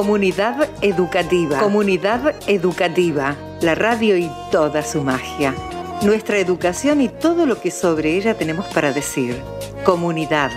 Comunidad Educativa. Comunidad Educativa. La radio y toda su magia. Nuestra educación y todo lo que sobre ella tenemos para decir. Comunidad.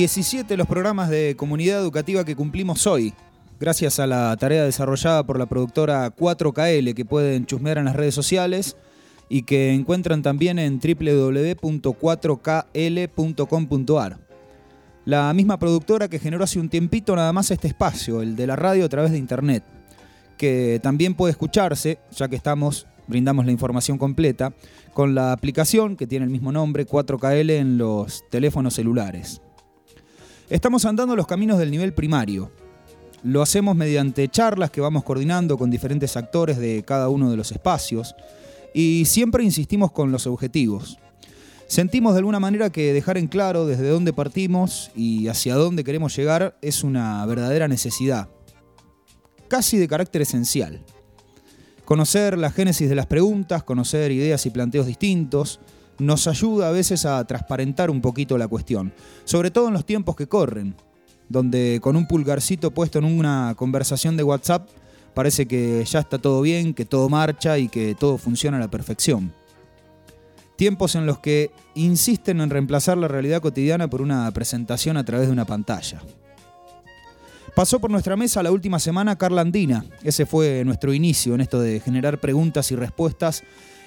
17 los programas de comunidad educativa que cumplimos hoy, gracias a la tarea desarrollada por la productora 4KL que pueden chusmear en las redes sociales y que encuentran también en www.4kl.com.ar. La misma productora que generó hace un tiempito nada más este espacio, el de la radio a través de internet, que también puede escucharse, ya que estamos, brindamos la información completa, con la aplicación que tiene el mismo nombre, 4KL, en los teléfonos celulares. Estamos andando los caminos del nivel primario. Lo hacemos mediante charlas que vamos coordinando con diferentes actores de cada uno de los espacios y siempre insistimos con los objetivos. Sentimos de alguna manera que dejar en claro desde dónde partimos y hacia dónde queremos llegar es una verdadera necesidad, casi de carácter esencial. Conocer la génesis de las preguntas, conocer ideas y planteos distintos, nos ayuda a veces a transparentar un poquito la cuestión, sobre todo en los tiempos que corren, donde con un pulgarcito puesto en una conversación de WhatsApp parece que ya está todo bien, que todo marcha y que todo funciona a la perfección. Tiempos en los que insisten en reemplazar la realidad cotidiana por una presentación a través de una pantalla. Pasó por nuestra mesa la última semana Carla Andina. Ese fue nuestro inicio en esto de generar preguntas y respuestas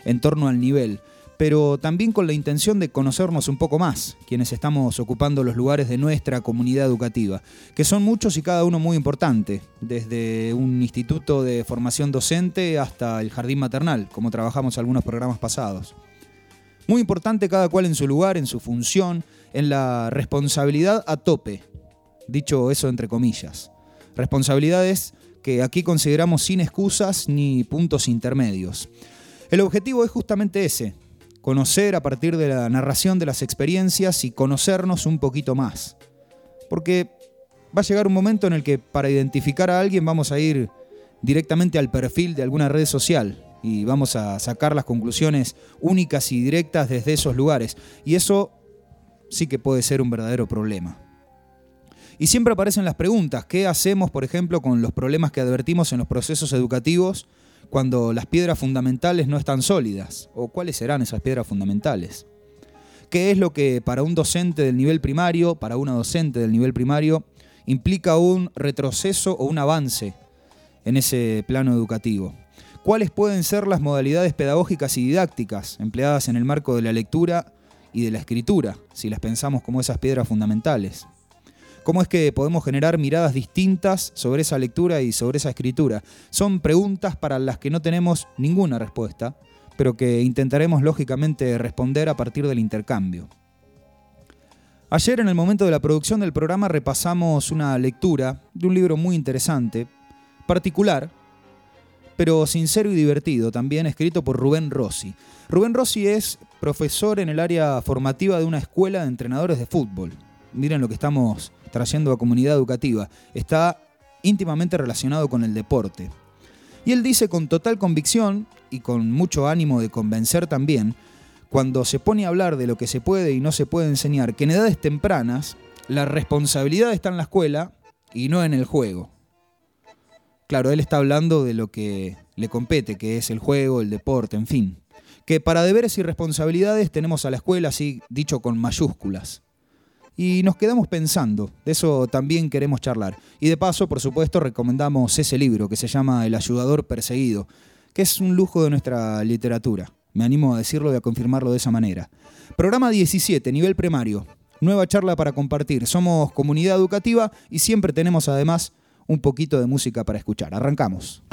en torno al nivel, pero también con la intención de conocernos un poco más, quienes estamos ocupando los lugares de nuestra comunidad educativa, que son muchos y cada uno muy importante, desde un instituto de formación docente hasta el jardín maternal, como trabajamos algunos programas pasados. Muy importante cada cual en su lugar, en su función, en la responsabilidad a tope, dicho eso entre comillas. Responsabilidades que aquí consideramos sin excusas ni puntos intermedios. El objetivo es justamente ese, conocer a partir de la narración de las experiencias y conocernos un poquito más. Porque va a llegar un momento en el que para identificar a alguien vamos a ir directamente al perfil de alguna red social y vamos a sacar las conclusiones únicas y directas desde esos lugares. Y eso sí que puede ser un verdadero problema. Y siempre aparecen las preguntas, ¿qué hacemos, por ejemplo, con los problemas que advertimos en los procesos educativos cuando las piedras fundamentales no están sólidas? ¿O cuáles serán esas piedras fundamentales? ¿Qué es lo que para un docente del nivel primario, para una docente del nivel primario, implica un retroceso o un avance en ese plano educativo? ¿Cuáles pueden ser las modalidades pedagógicas y didácticas empleadas en el marco de la lectura y de la escritura, si las pensamos como esas piedras fundamentales? ¿Cómo es que podemos generar miradas distintas sobre esa lectura y sobre esa escritura? Son preguntas para las que no tenemos ninguna respuesta, pero que intentaremos lógicamente responder a partir del intercambio. Ayer en el momento de la producción del programa repasamos una lectura de un libro muy interesante, particular, pero sincero y divertido, también escrito por Rubén Rossi. Rubén Rossi es profesor en el área formativa de una escuela de entrenadores de fútbol. Miren lo que estamos trayendo a comunidad educativa. Está íntimamente relacionado con el deporte. Y él dice con total convicción y con mucho ánimo de convencer también, cuando se pone a hablar de lo que se puede y no se puede enseñar, que en edades tempranas la responsabilidad está en la escuela y no en el juego. Claro, él está hablando de lo que le compete, que es el juego, el deporte, en fin. Que para deberes y responsabilidades tenemos a la escuela, así dicho con mayúsculas. Y nos quedamos pensando, de eso también queremos charlar. Y de paso, por supuesto, recomendamos ese libro que se llama El ayudador perseguido, que es un lujo de nuestra literatura. Me animo a decirlo y a confirmarlo de esa manera. Programa 17, nivel primario. Nueva charla para compartir. Somos comunidad educativa y siempre tenemos además un poquito de música para escuchar. Arrancamos.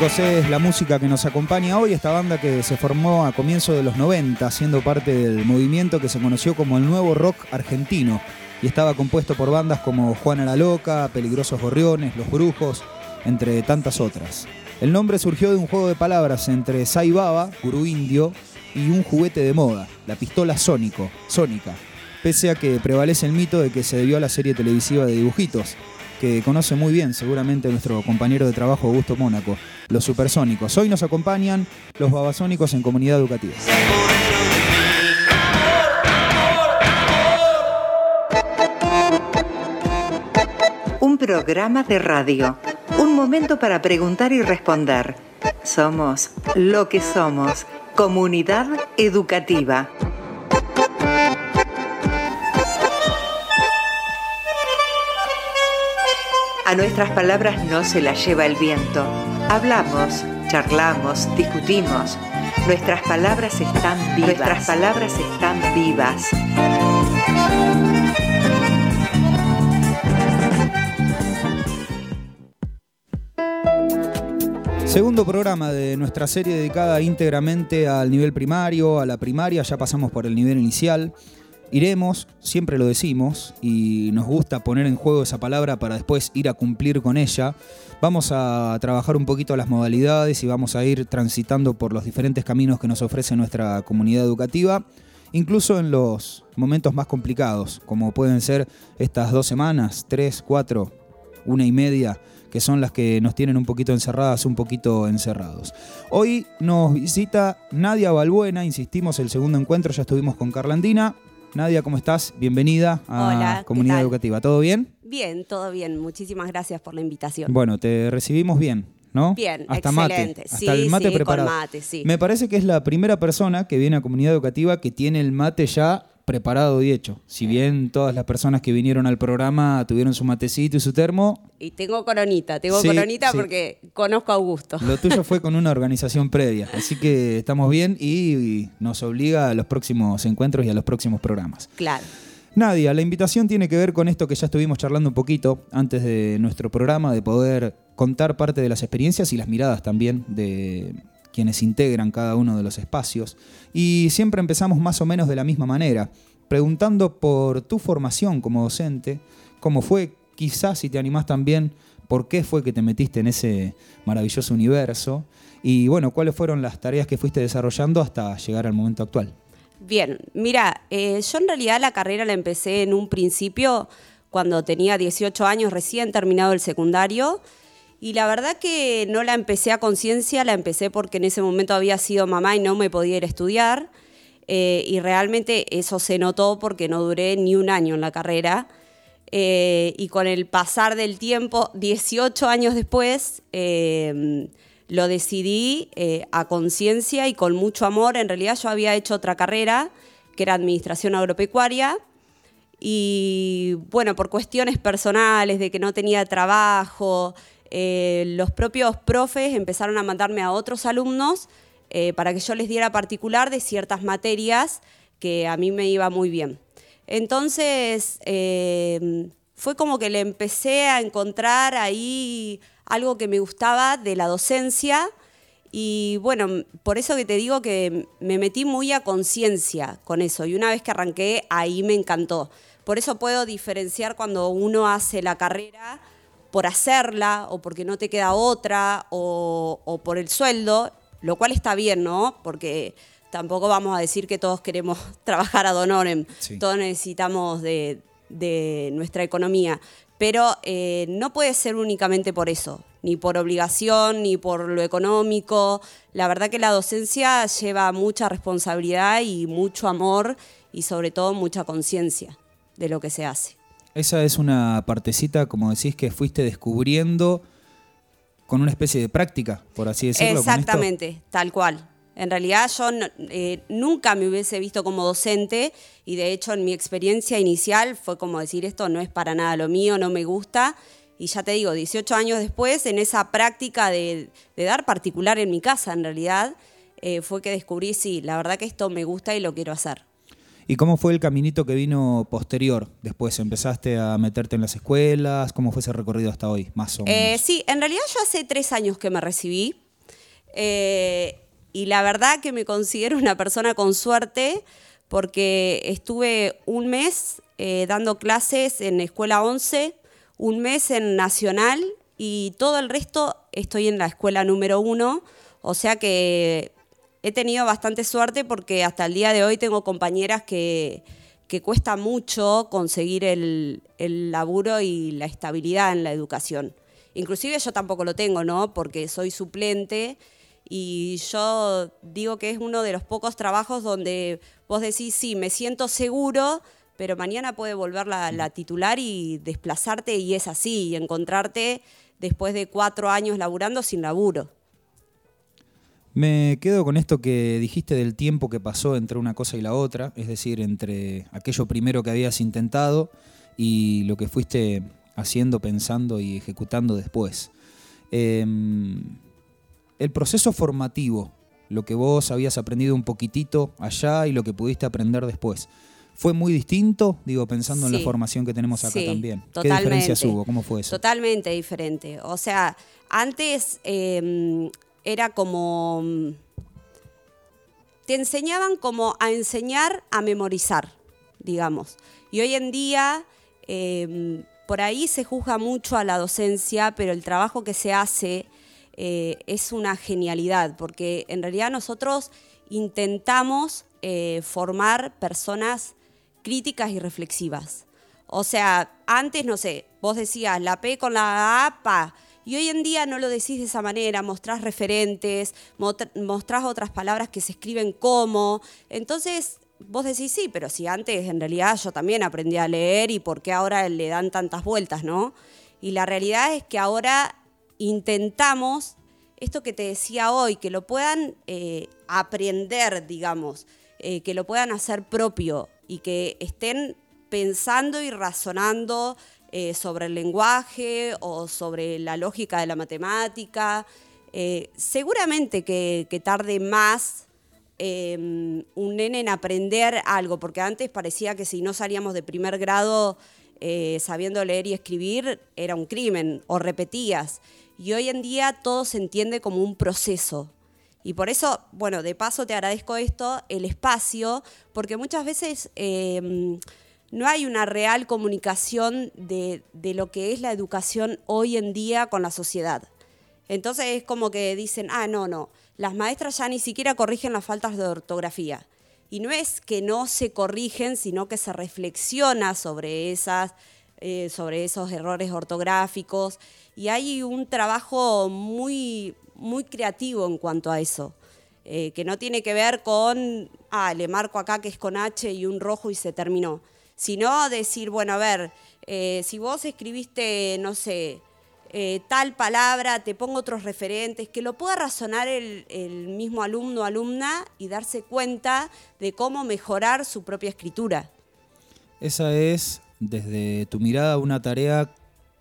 Es la música que nos acompaña hoy, esta banda que se formó a comienzos de los 90, siendo parte del movimiento que se conoció como el nuevo rock argentino, y estaba compuesto por bandas como Juana la Loca, Peligrosos Gorriones, Los Brujos, entre tantas otras. El nombre surgió de un juego de palabras entre Sai Baba, gurú indio, y un juguete de moda, la pistola sónico, sónica, pese a que prevalece el mito de que se debió a la serie televisiva de dibujitos, que conoce muy bien seguramente nuestro compañero de trabajo Augusto Mónaco, los supersónicos. Hoy nos acompañan los babasónicos en comunidad educativa. Un programa de radio. Un momento para preguntar y responder. Somos lo que somos. Comunidad educativa. A nuestras palabras no se las lleva el viento. Hablamos, charlamos, discutimos. Nuestras palabras están vivas. Nuestras palabras están vivas. Segundo programa de nuestra serie dedicada íntegramente al nivel primario, a la primaria, ya pasamos por el nivel inicial. Iremos, siempre lo decimos, y nos gusta poner en juego esa palabra para después ir a cumplir con ella. Vamos a trabajar un poquito las modalidades y vamos a ir transitando por los diferentes caminos que nos ofrece nuestra comunidad educativa, incluso en los momentos más complicados, como pueden ser estas dos semanas, tres, cuatro, una y media, que son las que nos tienen un poquito encerradas, un poquito encerrados. Hoy nos visita Nadia Balbuena, insistimos, el segundo encuentro, ya estuvimos con Carlandina. Nadia, ¿cómo estás? Bienvenida a Hola, ¿qué Comunidad? Educativa. ¿Todo bien? Bien, todo bien. Muchísimas gracias por la invitación. Bueno, te recibimos bien, ¿no? Bien, Hasta excelente. mate. Hasta Sí, el mate sí, preparado. con mate, sí. Me parece que es la primera persona que viene a Comunidad Educativa que tiene el mate ya preparado y hecho. Si bien todas las personas que vinieron al programa tuvieron su matecito y su termo, Y tengo coronita, tengo Sí, coronita sí. porque conozco a Augusto. Lo tuyo fue con una organización previa, así que estamos bien y, y nos obliga a los próximos encuentros y a los próximos programas. Claro. Nadia, la invitación tiene que ver con esto que ya estuvimos charlando un poquito antes de nuestro programa, de poder contar parte de las experiencias y las miradas también de quienes integran cada uno de los espacios. Y siempre empezamos más o menos de la misma manera, preguntando por tu formación como docente, cómo fue, quizás si te animás también, por qué fue que te metiste en ese maravilloso universo y bueno, cuáles fueron las tareas que fuiste desarrollando hasta llegar al momento actual. Bien, mira, eh, yo en realidad la carrera la empecé en un principio cuando tenía 18 años, recién terminado el secundario. Y la verdad que no la empecé a conciencia, la empecé porque en ese momento había sido mamá y no me podía ir a estudiar. Eh, y realmente eso se notó porque no duré ni un año en la carrera. Eh, y con el pasar del tiempo, 18 años después, eh, lo decidí a conciencia y con mucho amor. En realidad yo había hecho otra carrera, que era Administración Agropecuaria, y bueno, por cuestiones personales, de que no tenía trabajo, eh, los propios profes empezaron a mandarme a otros alumnos eh, para que yo les diera particular de ciertas materias que a mí me iba muy bien. Entonces, eh, fue como que le empecé a encontrar ahí algo que me gustaba de la docencia y bueno, por eso que te digo que me metí muy a conciencia con eso y una vez que arranqué ahí me encantó. Por eso puedo diferenciar cuando uno hace la carrera por hacerla o porque no te queda otra o, o por el sueldo, lo cual está bien, ¿no? Porque tampoco vamos a decir que todos queremos trabajar ad honorem, Sí. todos necesitamos de, de nuestra economía, pero eh, no puede ser únicamente por eso, ni por obligación, ni por lo económico. La verdad que la docencia lleva mucha responsabilidad y mucho amor y sobre todo mucha conciencia de lo que se hace. Esa es una partecita, como decís, que fuiste descubriendo con una especie de práctica, por así decirlo. Exactamente, tal cual. En realidad yo eh, nunca me hubiese visto como docente y de hecho en mi experiencia inicial fue como decir esto no es para nada lo mío, no me gusta. Y ya te digo, 18 años después, en esa práctica de, de dar particular en mi casa en realidad, eh, fue que descubrí, sí, la verdad que esto me gusta y lo quiero hacer. ¿Y cómo fue el caminito que vino posterior? Después, ¿empezaste a meterte en las escuelas? ¿Cómo fue ese recorrido hasta hoy, más o menos? Eh, sí, en realidad yo hace tres años que me recibí. eh, y la verdad que me considero una persona con suerte porque estuve un mes eh, dando clases en Escuela 11, un mes en Nacional y todo el resto estoy en la escuela número uno. O sea que he tenido bastante suerte porque hasta el día de hoy tengo compañeras que, cuesta mucho conseguir el, el laburo y la estabilidad en la educación. Inclusive yo tampoco lo tengo, ¿no? Porque soy suplente y yo digo que es uno de los pocos trabajos donde vos decís, sí, me siento seguro, pero mañana puede volver la, la titular y desplazarte y es así, y encontrarte después de cuatro años laburando sin laburo. Me quedo con esto que dijiste del tiempo que pasó entre una cosa y la otra, es decir, entre aquello primero que habías intentado y lo que fuiste haciendo, pensando y ejecutando después. Eh, el proceso formativo, lo que vos habías aprendido un poquitito allá y lo que pudiste aprender después, ¿fue muy distinto? Digo, pensando en la formación que tenemos acá Sí, también. ¿Qué totalmente. diferencias hubo? ¿Cómo fue eso? Totalmente diferente. O sea, antes eh, era como... mm, Te enseñaban como a enseñar a memorizar, digamos. Y hoy en día, eh, por ahí se juzga mucho a la docencia, pero el trabajo que se hace eh, es una genialidad, porque en realidad nosotros intentamos eh, formar personas críticas y reflexivas. O sea, antes, no sé, vos decías la P con la A, pa. Y hoy en día no lo decís de esa manera, mostrás referentes, mostrás otras palabras que se escriben como. Entonces, vos decís, sí, pero si antes en realidad yo también aprendí a leer y por qué ahora le dan tantas vueltas, ¿no? Y la realidad es que ahora intentamos esto que te decía hoy, que lo puedan eh, aprender, digamos, eh, que lo puedan hacer propio y que estén pensando y razonando eh, sobre el lenguaje o sobre la lógica de la matemática. Eh, seguramente que, tarde más eh, un nene en aprender algo, porque antes parecía que si no salíamos de primer grado eh, sabiendo leer y escribir era un crimen o repetías. Y hoy en día todo se entiende como un proceso. Y por eso, bueno, de paso te agradezco esto, el espacio, porque muchas veces eh, no hay una real comunicación de, de lo que es la educación hoy en día con la sociedad. Entonces es como que dicen, ah, no, no, las maestras ya ni siquiera corrigen las faltas de ortografía. Y no es que no se corrigen, sino que se reflexiona sobre, esas, eh, sobre esos errores ortográficos. Y hay un trabajo muy, muy creativo en cuanto a eso, eh, que no tiene que ver con, ah, le marco acá que es con H y un rojo y se terminó. Sino decir, bueno, a ver, eh, si vos escribiste, no sé, eh, tal palabra, te pongo otros referentes, que lo pueda razonar el, mismo alumno o alumna y darse cuenta de cómo mejorar su propia escritura. Esa es, desde tu mirada, una tarea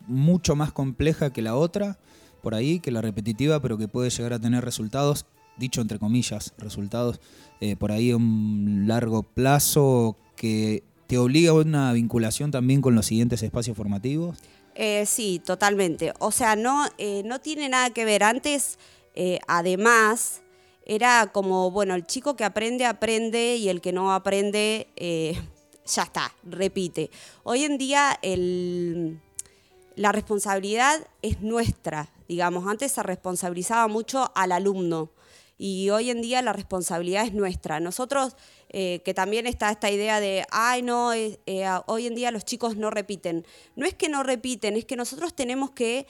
mucho más compleja que la otra, por ahí, que la repetitiva, pero que puede llegar a tener resultados, dicho entre comillas, resultados eh, por ahí a un largo plazo que te obliga a una vinculación también con los siguientes espacios formativos. Eh, sí, totalmente. O sea, no, eh, no tiene nada que ver. Antes, eh, además, era como, bueno, el chico que aprende, aprende y el que no aprende, ya está, repite. Hoy en día la responsabilidad es nuestra, digamos. Antes se responsabilizaba mucho al alumno y hoy en día la responsabilidad es nuestra. Nosotros, eh, que también está esta idea de, ay, no, eh, eh, hoy en día los chicos no repiten. No es que no repiten, es que nosotros tenemos que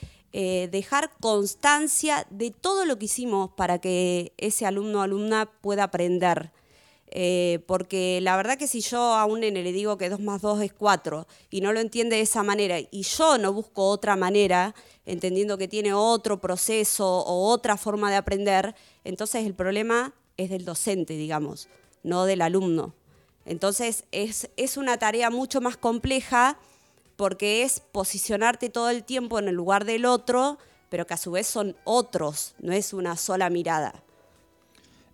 dejar constancia de todo lo que hicimos para que ese alumno o alumna pueda aprender. Porque la verdad que si yo a un nene le digo que 2 más 2 es 4 y no lo entiende de esa manera y yo no busco otra manera, entendiendo que tiene otro proceso o otra forma de aprender, entonces el problema es del docente, digamos, no del alumno. Entonces es, es una tarea mucho más compleja porque es posicionarte todo el tiempo en el lugar del otro, pero que a su vez son otros, no es una sola mirada.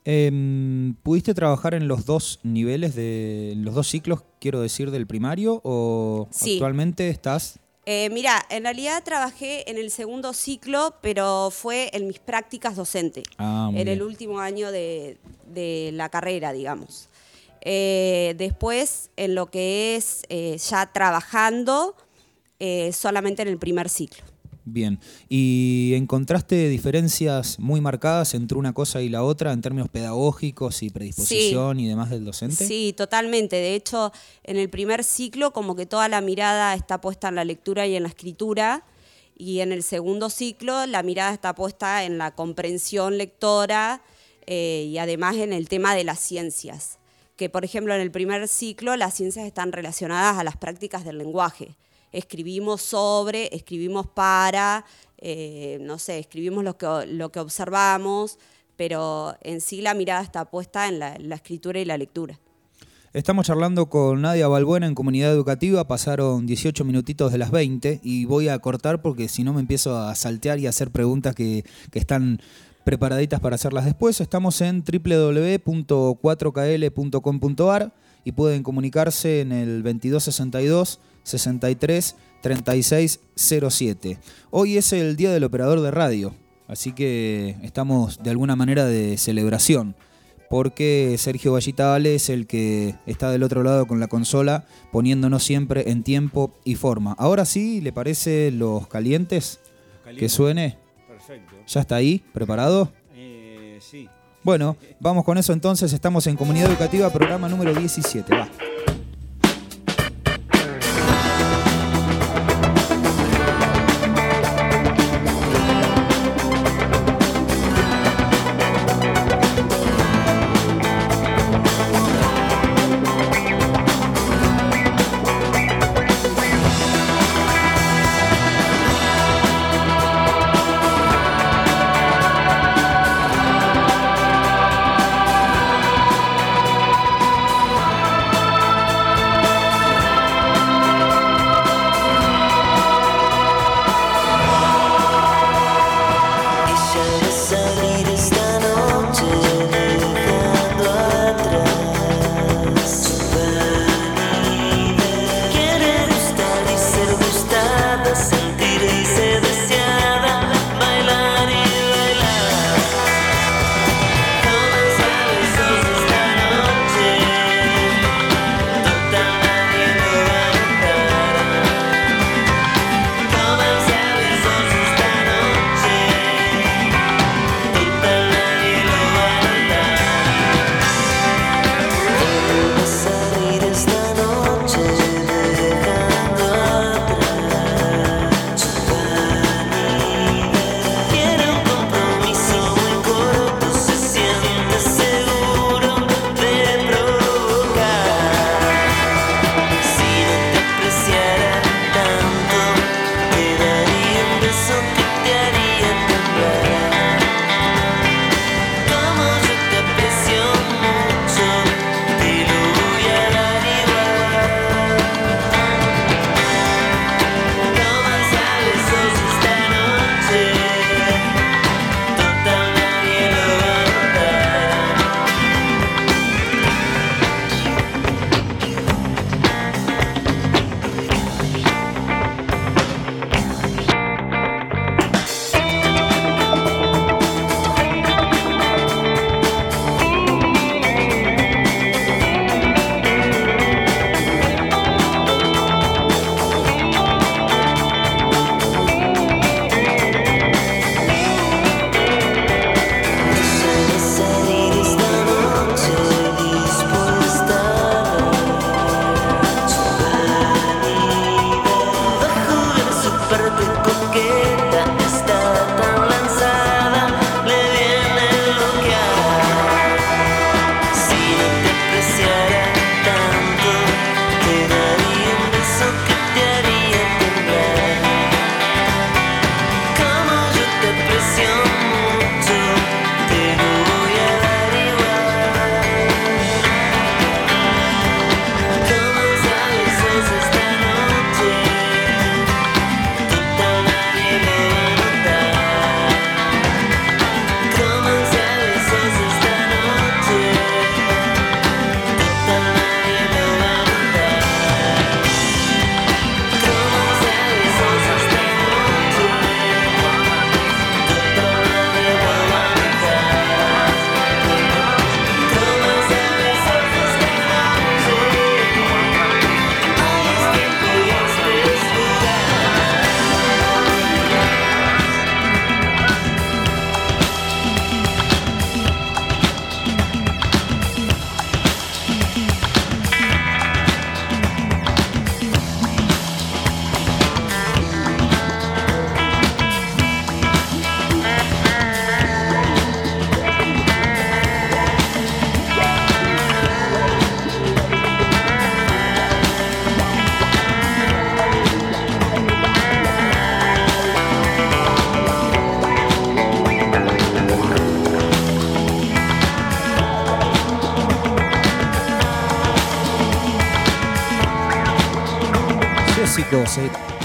Em, ¿Pudiste trabajar en los dos niveles, de en los dos ciclos, quiero decir, del primario? ¿O Sí. actualmente estás? Eh, mira, en realidad trabajé en el segundo ciclo, pero fue en mis prácticas docentes, Ah, en el último año de, de la carrera, digamos. Eh, después, en lo que es eh, ya trabajando, solamente en el primer ciclo. Bien. ¿Y encontraste diferencias muy marcadas entre una cosa y la otra en términos pedagógicos y predisposición y demás del docente? Sí, totalmente. De hecho, en el primer ciclo como que toda la mirada está puesta en la lectura y en la escritura, y en el segundo ciclo la mirada está puesta en la comprensión lectora eh, y además en el tema de las ciencias. Que, por ejemplo, en el primer ciclo las ciencias están relacionadas a las prácticas del lenguaje. Escribimos sobre, escribimos para, eh, no sé, escribimos lo que, lo que observamos, pero en sí la mirada está puesta en la- escritura y la lectura. Estamos charlando con Nadia Balbuena en Comunidad Educativa, pasaron 18 minutitos de las 20 y voy a cortar porque si no me empiezo a saltear y a hacer preguntas que, que están preparaditas para hacerlas después. Estamos en www.4kl.com.ar y pueden comunicarse en el 2262 63 36 07. Hoy es el Día del Operador de Radio, así que estamos de alguna manera de celebración porque Sergio Vallita Vale es el que está del otro lado con la consola, poniéndonos siempre en tiempo y forma. Ahora sí, ¿le parece los calientes? Que suene. Perfecto. ¿Ya está ahí? ¿Preparado? Eh, sí. Bueno, vamos con eso entonces. Estamos en Comunidad Educativa, programa número 17. Va.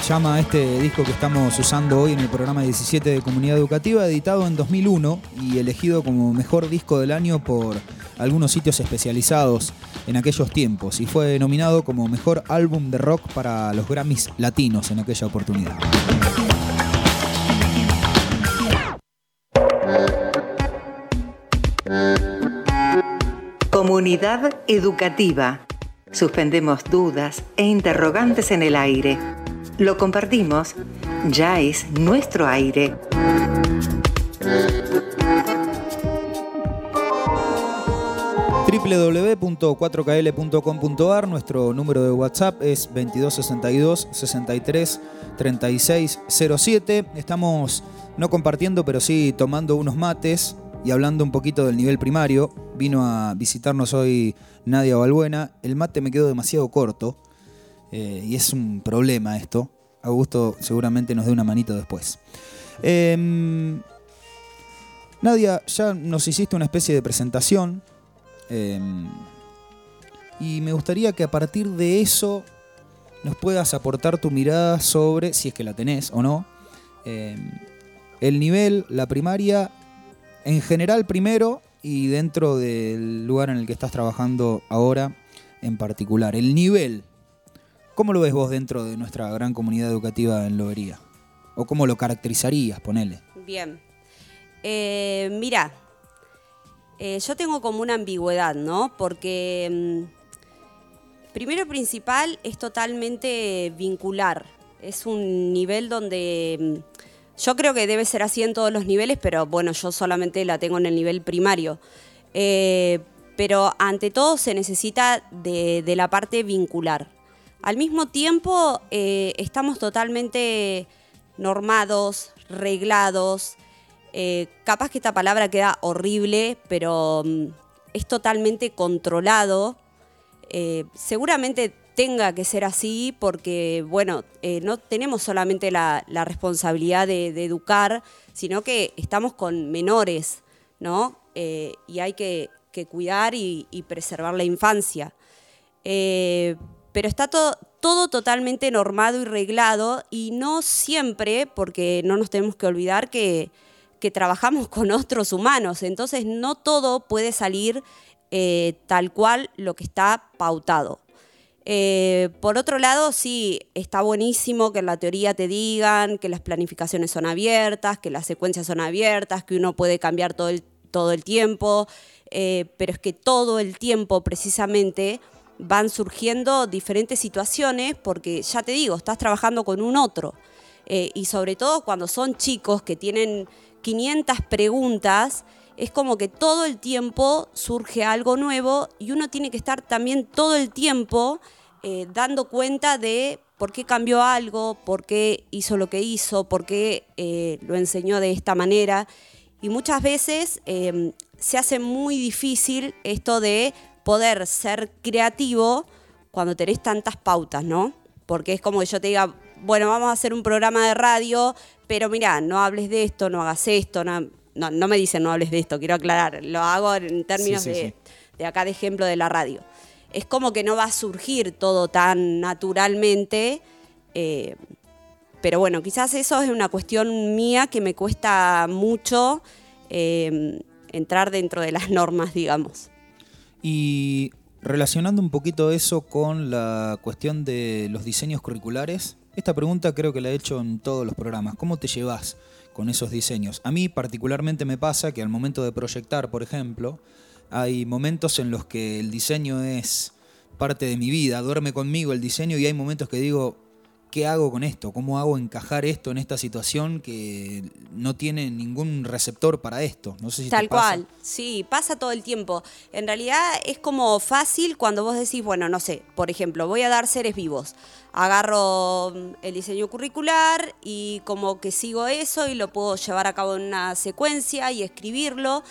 Llama este disco que estamos usando hoy en el programa 17 de Comunidad Educativa, editado en 2001 y elegido como mejor disco del año por algunos sitios especializados en aquellos tiempos y fue nominado como mejor álbum de rock para los Grammys latinos en aquella oportunidad. Comunidad educativa. Suspendemos dudas e interrogantes en el aire. Lo compartimos. Ya es nuestro aire. www.4kl.com.ar Nuestro número de WhatsApp es 2262 63 3607. Estamos no compartiendo, pero sí tomando unos mates y hablando un poquito del nivel primario. Vino a visitarnos hoy Nadia Balbuena. El mate me quedó demasiado corto eh, y es un problema esto. Augusto seguramente nos dé una manito después. Em, Nadia, ya nos hiciste una especie de presentación em, y me gustaría que a partir de eso nos puedas aportar tu mirada sobre, si es que la tenés o no, em, el nivel, la primaria, en general primero y dentro del lugar en el que estás trabajando ahora en particular. El nivel, ¿cómo lo ves vos dentro de nuestra gran comunidad educativa en Lobería? ¿O cómo lo caracterizarías, ponele? Bien. Eh, mira, eh, yo tengo como una ambigüedad, ¿no? Porque mm, primero y principal es totalmente vincular. Es un nivel donde mm, yo creo que debe ser así en todos los niveles, pero bueno, yo solamente la tengo en el nivel primario. Eh, pero ante todo se necesita de, de la parte vincular. Al mismo tiempo, eh, estamos totalmente normados, reglados. Eh, capaz que esta palabra queda horrible, pero mm, es totalmente controlado. Eh, seguramente tenga que ser así porque, bueno, no tenemos solamente la, responsabilidad de, educar, sino que estamos con menores, ¿no? Y hay que, cuidar y preservar la infancia. Pero está todo, totalmente normado y reglado y no siempre, porque no nos tenemos que olvidar que, trabajamos con otros humanos, entonces no todo puede salir eh, tal cual lo que está pautado. Eh, por otro lado, sí, está buenísimo que en la teoría te digan que las planificaciones son abiertas, que las secuencias son abiertas, que uno puede cambiar todo el, todo el tiempo, eh, pero es que todo el tiempo precisamente van surgiendo diferentes situaciones porque, ya te digo, estás trabajando con un otro. Eh, y sobre todo cuando son chicos que tienen 500 preguntas, es como que todo el tiempo surge algo nuevo y uno tiene que estar también todo el tiempo eh, dando cuenta de por qué cambió algo, por qué hizo lo que hizo, por qué eh, lo enseñó de esta manera. Y muchas veces se hace muy difícil esto de poder ser creativo cuando tenés tantas pautas, ¿no? Porque es como que yo te diga, bueno, vamos a hacer un programa de radio, pero mira, no hables de esto, no hagas esto, no, no, no me dicen no hables de esto, quiero aclarar, lo hago en términos Sí, sí, de, sí. de acá de ejemplo de la radio. Es como que no va a surgir todo tan naturalmente, eh, pero bueno, quizás eso es una cuestión mía que me cuesta mucho eh, entrar dentro de las normas, digamos. Y relacionando un poquito eso con la cuestión de los diseños curriculares, esta pregunta creo que la he hecho en todos los programas. ¿Cómo te llevas con esos diseños? A mí particularmente me pasa que al momento de proyectar, por ejemplo, hay momentos en los que el diseño es parte de mi vida, duerme conmigo el diseño y hay momentos que digo, ¿qué hago con esto? ¿Cómo hago encajar esto en esta situación que no tiene ningún receptor para esto? No sé si te Tal pasa. cual, sí, pasa todo el tiempo. En realidad es como fácil cuando vos decís, bueno, no sé, por ejemplo, voy a dar seres vivos. Agarro mm, el diseño curricular y como que sigo eso y lo puedo llevar a cabo en una secuencia y escribirlo.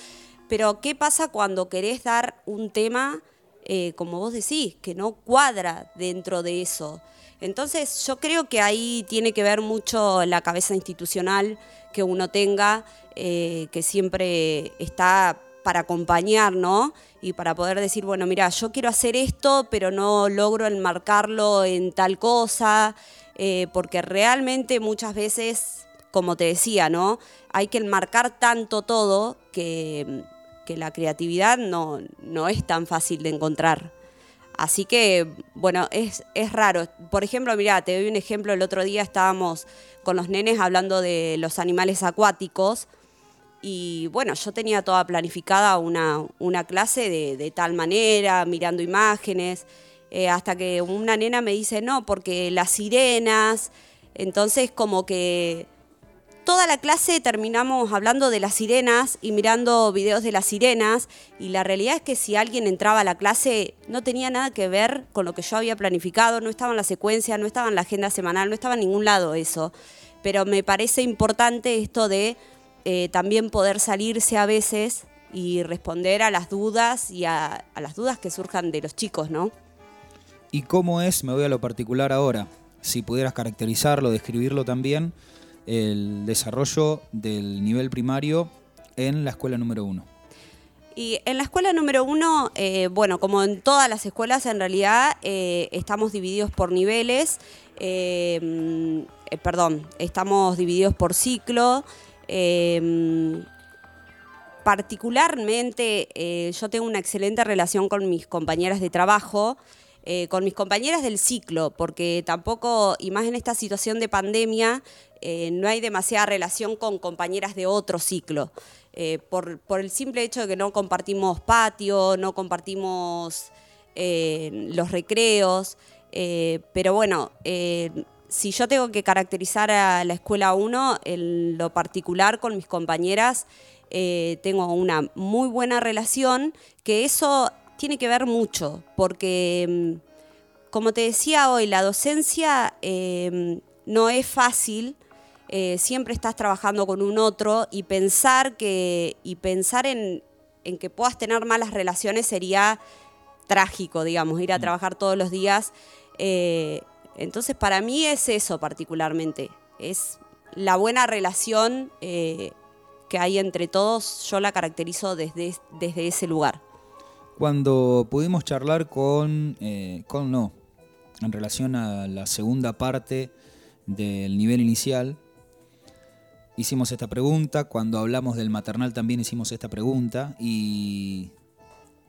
Pero ¿qué pasa cuando querés dar un tema, eh, como vos decís, que no cuadra dentro de eso? Entonces yo creo que ahí tiene que ver mucho la cabeza institucional que uno tenga, eh, que siempre está para acompañar, ¿no? Y para poder decir, bueno, mira, yo quiero hacer esto, pero no logro enmarcarlo en tal cosa, eh, porque realmente muchas veces, como te decía, ¿no? Hay que enmarcar tanto todo que, que la creatividad no, no es tan fácil de encontrar. Así que, bueno, es, es raro. Por ejemplo, mira, te doy un ejemplo. El otro día estábamos con los nenes hablando de los animales acuáticos. Y bueno, yo tenía toda planificada una, una clase de, tal manera, mirando imágenes, eh, hasta que una nena me dice, no, porque las sirenas, entonces como que toda la clase terminamos hablando de las sirenas y mirando videos de las sirenas y la realidad es que si alguien entraba a la clase no tenía nada que ver con lo que yo había planificado, no estaba en la secuencia, no estaba en la agenda semanal, no estaba en ningún lado eso. Pero me parece importante esto de eh, también poder salirse a veces y responder a las dudas y a, a las dudas que surjan de los chicos, ¿no? ¿Y cómo es, me voy a lo particular ahora, si pudieras caracterizarlo, describirlo también, el desarrollo del nivel primario en la escuela número uno? Y en la escuela número uno, eh, bueno, como en todas las escuelas, en realidad eh, estamos divididos por niveles, eh, perdón, estamos divididos por ciclo. particularmente, yo tengo una excelente relación con mis compañeras de trabajo, eh, con mis compañeras del ciclo, porque tampoco, y más en esta situación de pandemia, eh, no hay demasiada relación con compañeras de otro ciclo. Eh, por, por el simple hecho de que no compartimos patio, no compartimos los recreos, pero bueno, si yo tengo que caracterizar a la escuela 1, en lo particular con mis compañeras, tengo una muy buena relación, que eso tiene que ver mucho, porque mm, como te decía hoy, la docencia eh, no es fácil. eh, siempre estás trabajando con un otro y pensar que y pensar en, en que puedas tener malas relaciones sería trágico, digamos, ir a trabajar todos los días. eh, entonces, para mí es eso particularmente, es la buena relación eh, que hay entre todos, yo la caracterizo desde, desde ese lugar. Cuando pudimos charlar con, eh, con no, en relación a la segunda parte del nivel inicial, hicimos esta pregunta, cuando hablamos del maternal también hicimos esta pregunta. Y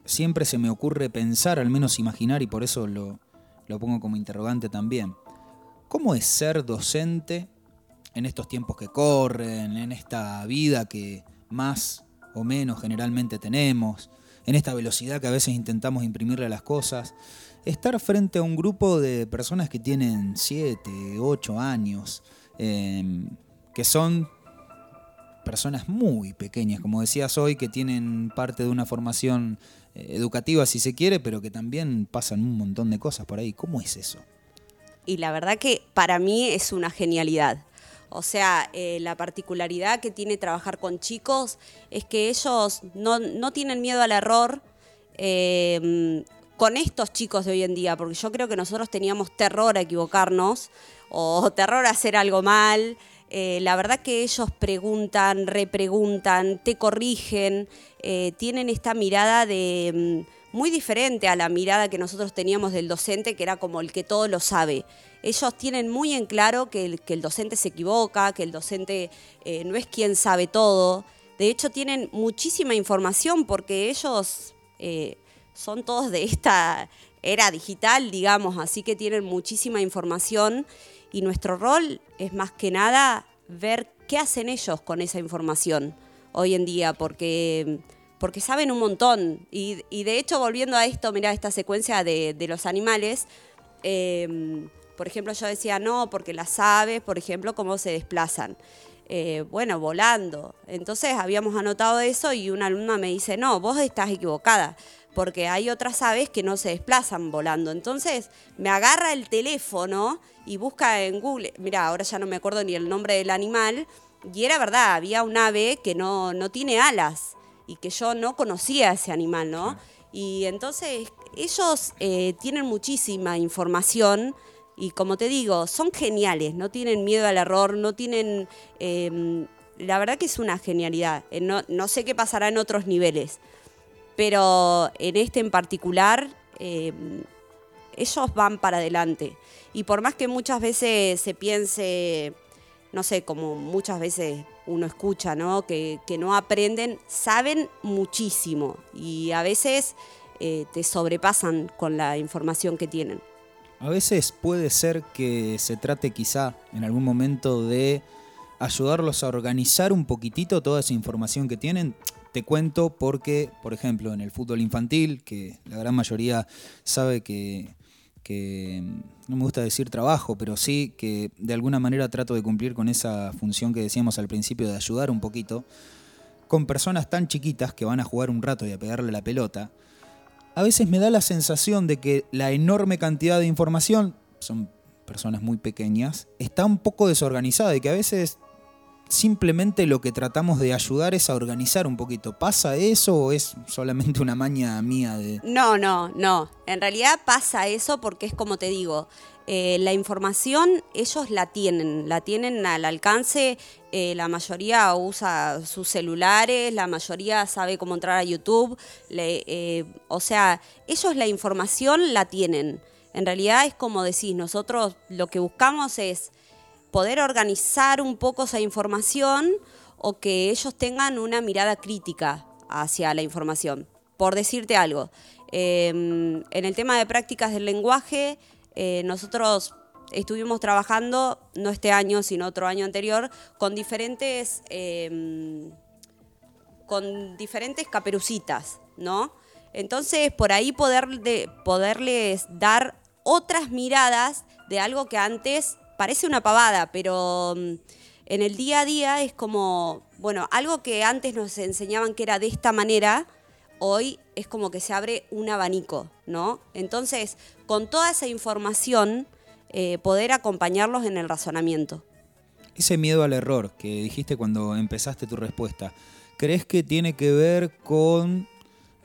siempre se me ocurre pensar, al menos imaginar, y por eso lo, lo pongo como interrogante también, ¿cómo es ser docente en estos tiempos que corren, en esta vida que más o menos generalmente tenemos, en esta velocidad que a veces intentamos imprimirle a las cosas? Estar frente a un grupo de personas que tienen 7, 8 años, eh, que son personas muy pequeñas, como decías hoy, que tienen parte de una formación eh, educativa, si se quiere, pero que también pasan un montón de cosas por ahí. ¿Cómo es eso? y la verdad que para mí es una genialidad. O sea, eh, la particularidad que tiene trabajar con chicos es que ellos no, no tienen miedo al error eh, con estos chicos de hoy en día, porque yo creo que nosotros teníamos terror a equivocarnos o terror a hacer algo mal. Eh, la verdad que ellos preguntan, repreguntan, te corrigen, eh, tienen esta mirada de mm, muy diferente a la mirada que nosotros teníamos del docente, que era como el que todo lo sabe. Ellos tienen muy en claro que el, docente se equivoca, que el docente eh, no es quien sabe todo. De hecho, tienen muchísima información porque ellos son todos de esta era digital, digamos, así que tienen muchísima información y nuestro rol es más que nada ver qué hacen ellos con esa información hoy en día, porque, porque saben un montón. Y, de hecho, volviendo a esto, mira, esta secuencia de, de los animales, eh, por ejemplo, yo decía, no, porque las aves, por ejemplo, cómo se desplazan. Eh, bueno, volando. Entonces habíamos anotado eso y una alumna me dice, no, vos estás equivocada, porque hay otras aves que no se desplazan volando. Entonces me agarra el teléfono y busca en Google, mira, ahora ya no me acuerdo ni el nombre del animal, y era verdad, había un ave que no, no tiene alas y que yo no conocía ese animal, ¿no? Y entonces ellos eh, tienen muchísima información y como te digo, son geniales, no tienen miedo al error, no tienen, eh, la verdad que es una genialidad. Eh, No, no sé qué pasará en otros niveles, pero en este en particular, eh, ellos van para adelante. Y por más que muchas veces se piense, no sé, como muchas veces uno escucha, ¿no? Que, que no aprenden, saben muchísimo y a veces eh, te sobrepasan con la información que tienen. A veces puede ser que se trate quizá en algún momento de ayudarlos a organizar un poquitito toda esa información que tienen. Te cuento porque, por ejemplo, en el fútbol infantil, que la gran mayoría sabe que, que, no me gusta decir trabajo, pero sí que de alguna manera trato de cumplir con esa función que decíamos al principio de ayudar un poquito, con personas tan chiquitas que van a jugar un rato y a pegarle la pelota, a veces me da la sensación de que la enorme cantidad de información, son personas muy pequeñas, está un poco desorganizada y que a veces simplemente lo que tratamos de ayudar es a organizar un poquito. ¿Pasa eso o es solamente una maña mía de... No, no, no. En realidad pasa eso porque es como te digo, eh, la información ellos la tienen, la tienen al alcance, eh, la mayoría usa sus celulares, la mayoría sabe cómo entrar a YouTube, eh, o sea, ellos la información la tienen. En realidad es como decís, nosotros lo que buscamos es poder organizar un poco esa información o que ellos tengan una mirada crítica hacia la información. Por decirte algo, eh, en el tema de prácticas del lenguaje, eh, nosotros estuvimos trabajando, no este año, sino otro año anterior, con diferentes, eh, con diferentes caperucitas, ¿no? Entonces, por ahí poder de- poderles dar otras miradas de algo que antes parece una pavada, pero mm, en el día a día es como, bueno, algo que antes nos enseñaban que era de esta manera, hoy es como que se abre un abanico, ¿no? Entonces, con toda esa información, eh, poder acompañarlos en el razonamiento. Ese miedo al error que dijiste cuando empezaste tu respuesta, ¿crees que tiene que ver con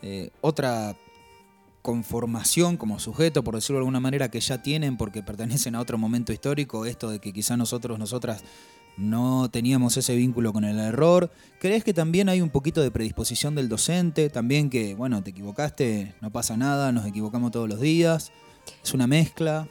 eh, otra conformación como sujeto, por decirlo de alguna manera, que ya tienen porque pertenecen a otro momento histórico? Esto de que quizá nosotros, nosotras no teníamos ese vínculo con el error. ¿Crees que también hay un poquito de predisposición del docente? También que, bueno, te equivocaste, no pasa nada, nos equivocamos todos los días. Es una mezcla.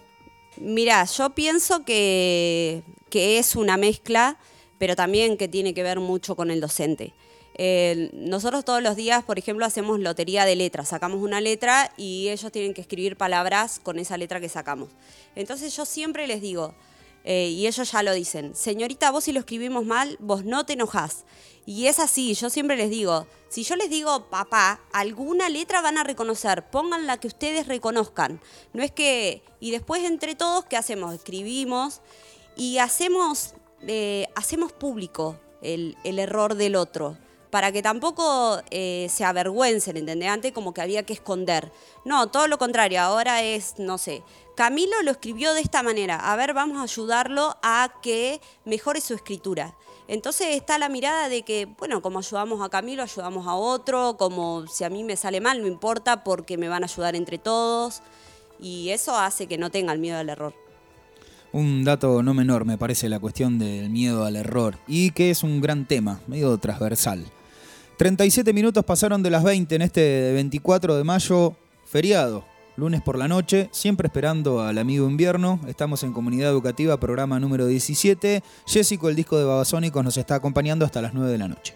Mira, yo pienso que, que es una mezcla, pero también que tiene que ver mucho con el docente. Eh, nosotros todos los días, por ejemplo, hacemos lotería de letras. Sacamos una letra y ellos tienen que escribir palabras con esa letra que sacamos. Entonces yo siempre les digo, eh, y ellos ya lo dicen, señorita, vos si lo escribimos mal, vos no te enojás. Y es así, yo siempre les digo, si yo les digo papá, alguna letra van a reconocer, pongan la que ustedes reconozcan. No es que, y después entre todos, ¿qué hacemos? Escribimos y hacemos, eh, hacemos público el, el error del otro para que tampoco eh, se avergüencen, ¿entendés? Antes como que había que esconder. No, todo lo contrario, ahora es, no sé, Camilo lo escribió de esta manera, a ver, vamos a ayudarlo a que mejore su escritura. Entonces está la mirada de que, bueno, como ayudamos a Camilo, ayudamos a otro, como si a mí me sale mal, no importa, porque me van a ayudar entre todos, y eso hace que no tenga el miedo al error. Un dato no menor, me parece, la cuestión del miedo al error. Y que es un gran tema, medio transversal. 37 minutos pasaron de las 20 en este 24 de mayo, feriado, lunes por la noche, siempre esperando al amigo invierno. Estamos en Comunidad Educativa, programa número 17. Jessico, el disco de Babasónicos, nos está acompañando hasta las 9 de la noche.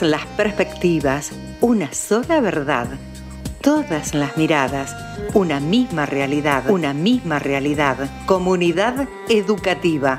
Las perspectivas, una sola verdad. Todas las miradas, una misma realidad, una misma realidad. Comunidad educativa.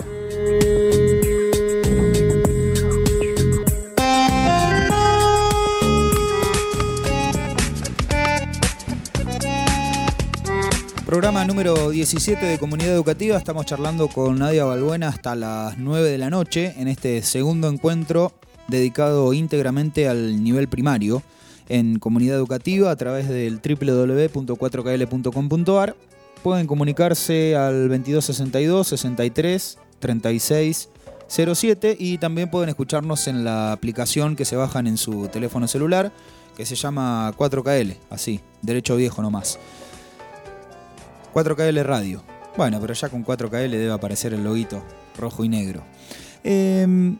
Programa número 17 de Comunidad Educativa. Estamos charlando con Nadia Balbuena hasta las 9 de la noche en este segundo encuentro dedicado íntegramente al nivel primario en Comunidad Educativa a través del www.4kl.com.ar. Pueden comunicarse al 2262 63 36 07 y también pueden escucharnos en la aplicación que se bajan en su teléfono celular que se llama 4KL, así, derecho viejo nomás. 4KL Radio. Bueno, pero ya con 4KL debe aparecer el loguito rojo y negro. Em,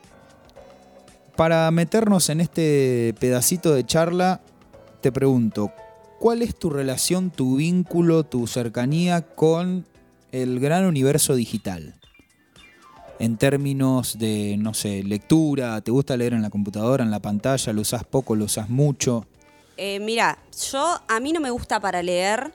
para meternos en este pedacito de charla, te pregunto, ¿cuál es tu relación, tu vínculo, tu cercanía con el gran universo digital? En términos de, no sé, lectura, ¿te gusta leer en la computadora, en la pantalla? ¿Lo usas poco, lo usas mucho? Eh, mira, yo a mí no me gusta para leer,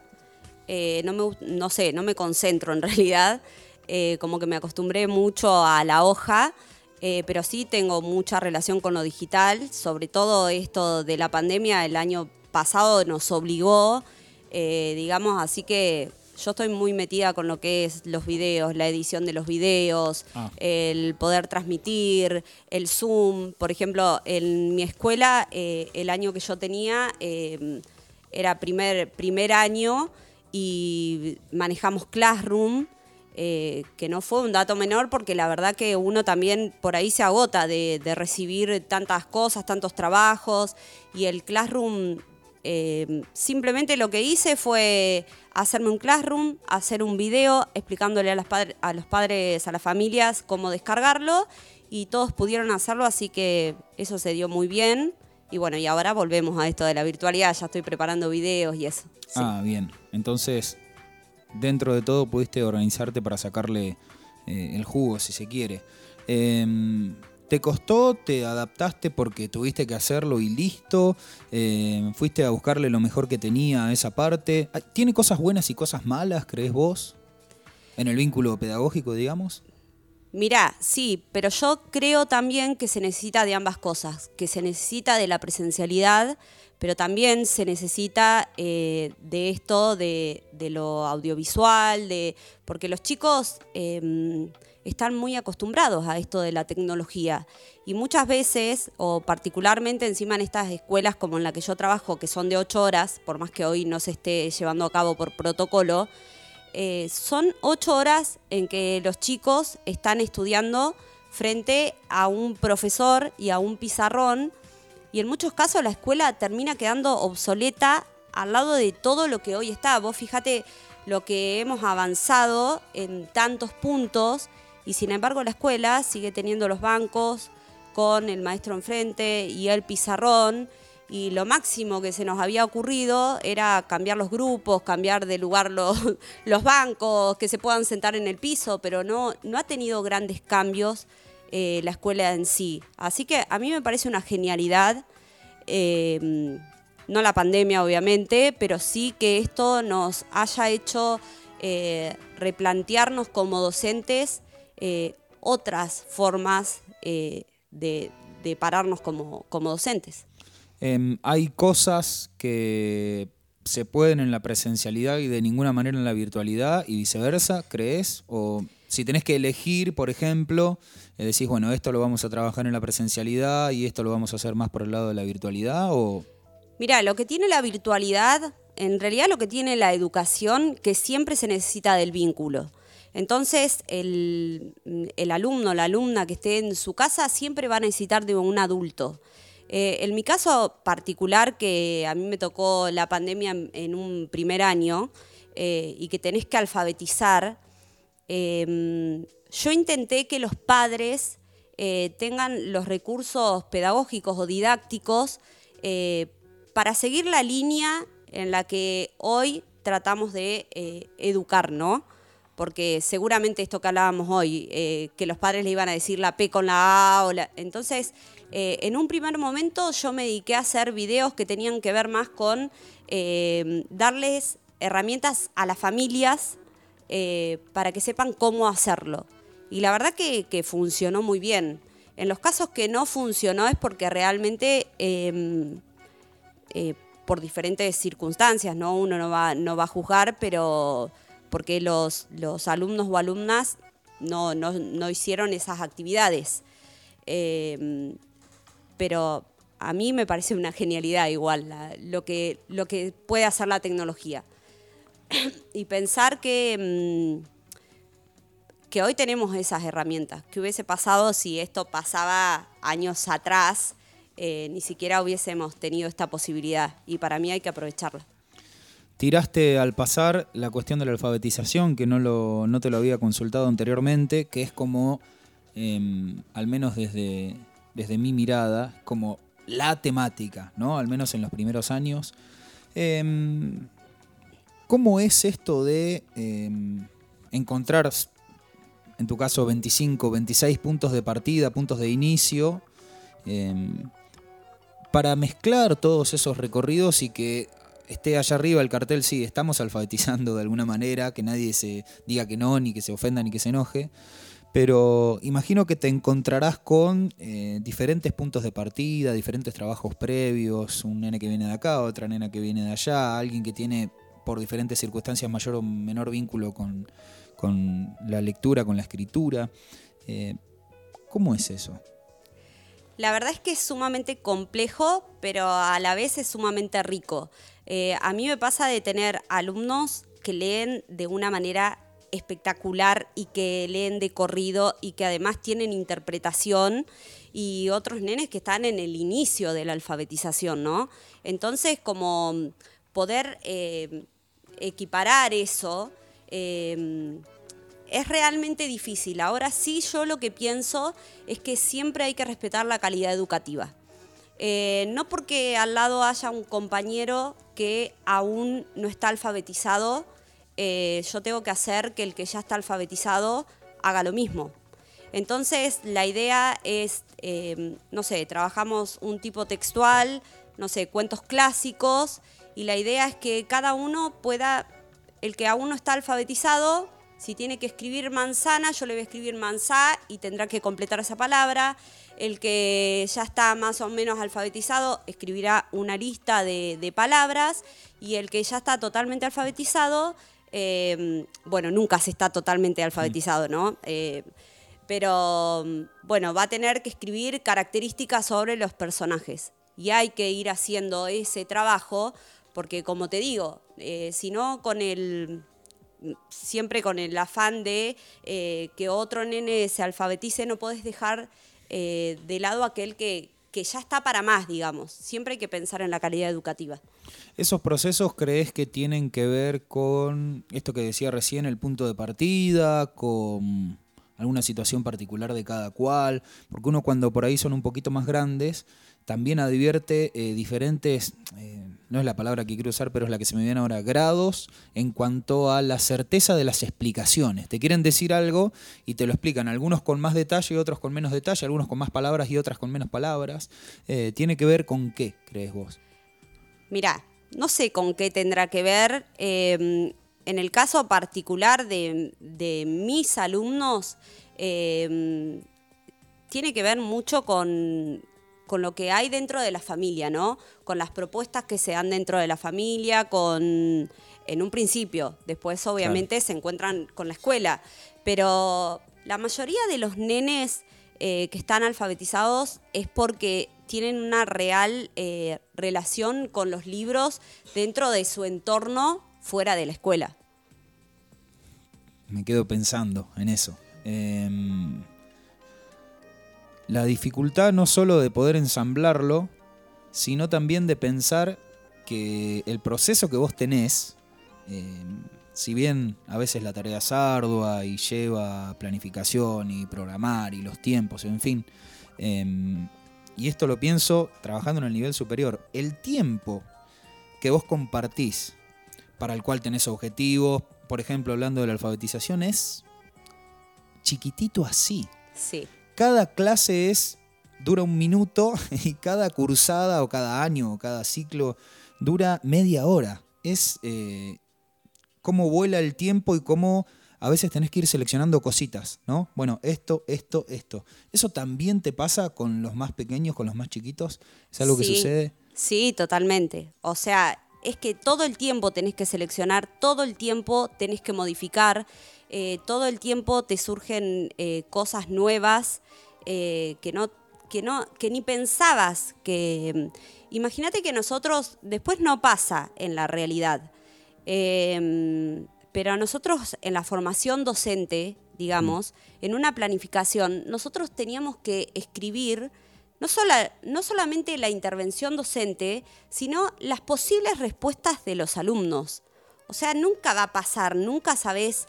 eh, no, sé, no me concentro en realidad, eh, como que me acostumbré mucho a la hoja, eh, pero sí tengo mucha relación con lo digital, sobre todo esto de la pandemia el año pasado nos obligó, eh, digamos, así que yo estoy muy metida con lo que es los videos, la edición de los videos, Ah. el poder transmitir, el Zoom. Por ejemplo, en mi escuela, eh, el año que yo tenía eh, era primer, primer año y manejamos Classroom, eh, que no fue un dato menor porque la verdad que uno también por ahí se agota de, recibir tantas cosas, tantos trabajos y el Classroom eh, simplemente lo que hice fue hacerme un classroom, hacer un video explicándole a, las a los padres, a las familias cómo descargarlo y todos pudieron hacerlo, así que eso se dio muy bien. Y bueno, y ahora volvemos a esto de la virtualidad, ya estoy preparando videos y eso. Ah, bien. Entonces, dentro de todo pudiste organizarte para sacarle eh, el jugo, si se quiere. Em, ¿Te costó? ¿Te adaptaste porque tuviste que hacerlo y listo? Em, ¿Fuiste a buscarle lo mejor que tenía a esa parte? Ah, ¿Tiene cosas buenas y cosas malas, crees vos? En el vínculo pedagógico, digamos. Mirá, sí, pero yo creo también que se necesita de ambas cosas, que se necesita de la presencialidad, pero también se necesita eh, de esto, de, de lo audiovisual, de porque los chicos eh, están muy acostumbrados a esto de la tecnología. Y muchas veces, o particularmente encima en estas escuelas como en la que yo trabajo, que son de ocho horas, por más que hoy no se esté llevando a cabo por protocolo, eh, son ocho horas en que los chicos están estudiando frente a un profesor y a un pizarrón y en muchos casos la escuela termina quedando obsoleta al lado de todo lo que hoy está. Vos fíjate lo que hemos avanzado en tantos puntos y sin embargo la escuela sigue teniendo los bancos con el maestro enfrente y el pizarrón y lo máximo que se nos había ocurrido era cambiar los grupos, cambiar de lugar los, los bancos, que se puedan sentar en el piso, pero no, no ha tenido grandes cambios eh, la escuela en sí. Así que a mí me parece una genialidad, eh, no la pandemia obviamente, pero sí que esto nos haya hecho eh, replantearnos como docentes otras formas de, de pararnos como, como docentes. Em, hay cosas que se pueden en la presencialidad y de ninguna manera en la virtualidad y viceversa, ¿crees? O si tenés que elegir, por ejemplo, decís, bueno, esto lo vamos a trabajar en la presencialidad y esto lo vamos a hacer más por el lado de la virtualidad o... Mira, lo que tiene la virtualidad, en realidad lo que tiene la educación, que siempre se necesita del vínculo. Entonces, el, el alumno, la alumna que esté en su casa siempre va a necesitar de un adulto. Eh, en mi caso particular, que a mí me tocó la pandemia en, un primer año eh, y que tenés que alfabetizar, eh, yo intenté que los padres eh, tengan los recursos pedagógicos o didácticos eh, para seguir la línea en la que hoy tratamos de eh, educar, ¿no? Porque seguramente esto que hablábamos hoy, que los padres le iban a decir la P con la A, o la... entonces en un primer momento yo me dediqué a hacer videos que tenían que ver más con darles herramientas a las familias para que sepan cómo hacerlo. Y la verdad que, funcionó muy bien. En los casos que no funcionó es porque realmente em, eh, por diferentes circunstancias, ¿no? Uno no va, no va a juzgar, pero porque los, los alumnos o alumnas no, no, no hicieron esas actividades. Eh, pero a mí me parece una genialidad igual lo, que, lo que puede hacer la tecnología. y pensar que, mm, que hoy tenemos esas herramientas. ¿Qué hubiese pasado si esto pasaba años atrás? Eh, ni siquiera hubiésemos tenido esta posibilidad y para mí hay que aprovecharla. Tiraste al pasar la cuestión de la alfabetización, que no, lo, no te lo había consultado anteriormente, que es como, em, al menos desde, desde mi mirada, como la temática, ¿no? Al menos en los primeros años. Em, ¿Cómo es esto de em, encontrar, en tu caso, 25, 26 puntos de partida, puntos de inicio, em, para mezclar todos esos recorridos y que esté allá arriba el cartel, sí, estamos alfabetizando de alguna manera, que nadie se diga que no, ni que se ofenda, ni que se enoje. Pero imagino que te encontrarás con eh, diferentes puntos de partida, diferentes trabajos previos, un nene que viene de acá, otra nena que viene de allá, alguien que tiene por diferentes circunstancias mayor o menor vínculo con, con la lectura, con la escritura. Eh, ¿Cómo es eso? La verdad es que es sumamente complejo, pero a la vez es sumamente rico. Eh, a mí me pasa de tener alumnos que leen de una manera espectacular y que leen de corrido y que además tienen interpretación y otros nenes que están en el inicio de la alfabetización, ¿no? Entonces, como poder eh, equiparar eso es realmente difícil. Ahora sí, yo lo que pienso es que siempre hay que respetar la calidad educativa. Eh, no porque al lado haya un compañero que aún no está alfabetizado, eh, yo tengo que hacer que el que ya está alfabetizado haga lo mismo. Entonces, la idea es, eh, no sé, trabajamos un tipo textual, no sé, cuentos clásicos, y la idea es que cada uno pueda, el que aún no está alfabetizado, si tiene que escribir manzana, yo le voy a escribir manzá y tendrá que completar esa palabra. El que ya está más o menos alfabetizado escribirá una lista de, de palabras y el que ya está totalmente alfabetizado, eh, bueno, nunca se está totalmente alfabetizado, ¿no? Eh, pero mm, bueno, va a tener que escribir características sobre los personajes y hay que ir haciendo ese trabajo porque como te digo, eh, si no con el siempre con el afán de eh, que otro nene se alfabetice, no podés dejar eh, de lado aquel que, que ya está para más, digamos. Siempre hay que pensar en la calidad educativa. ¿Esos procesos crees que tienen que ver con esto que decía recién, el punto de partida, con alguna situación particular de cada cual? Porque uno cuando por ahí son un poquito más grandes, también advierte eh, diferentes, eh, no es la palabra que quiero usar, pero es la que se me viene ahora, grados en cuanto a la certeza de las explicaciones. Te quieren decir algo y te lo explican, algunos con más detalle y otros con menos detalle, algunos con más palabras y otras con menos palabras. Eh, ¿Tiene que ver con qué, crees vos? Mirá, no sé con qué tendrá que ver. eh, en el caso particular de, mis alumnos, eh, tiene que ver mucho con, con lo que hay dentro de la familia, ¿no? Con las propuestas que se dan dentro de la familia, con en un principio, después obviamente se encuentran con la escuela, pero la mayoría de los nenes eh, que están alfabetizados es porque tienen una real eh, relación con los libros dentro de su entorno fuera de la escuela. Me quedo pensando en eso. Em, la dificultad no solo de poder ensamblarlo, sino también de pensar que el proceso que vos tenés, em, si bien a veces la tarea es ardua y lleva planificación y programar y los tiempos, en fin, em, y esto lo pienso trabajando en el nivel superior, el tiempo que vos compartís para el cual tenés objetivos, por ejemplo, hablando de la alfabetización, es chiquitito así. Sí, Cada clase es dura un minuto y cada cursada o cada año o cada ciclo dura media hora. Es eh, cómo vuela el tiempo y cómo a veces tenés que ir seleccionando cositas, ¿no? Bueno, esto, esto, esto. ¿Eso también te pasa con los más pequeños, con los más chiquitos? ¿Es algo que Sí, sucede? Sí, totalmente. O sea, es que todo el tiempo tenés que seleccionar, todo el tiempo tenés que modificar, eh, todo el tiempo te surgen eh, cosas nuevas eh, que no que no que ni pensabas que imagínate que nosotros después no pasa en la realidad Eh, pero nosotros en la formación docente digamos en una planificación nosotros teníamos que escribir no, sola- no solamente la intervención docente, sino las posibles respuestas de los alumnos. O sea, nunca va a pasar, nunca sabes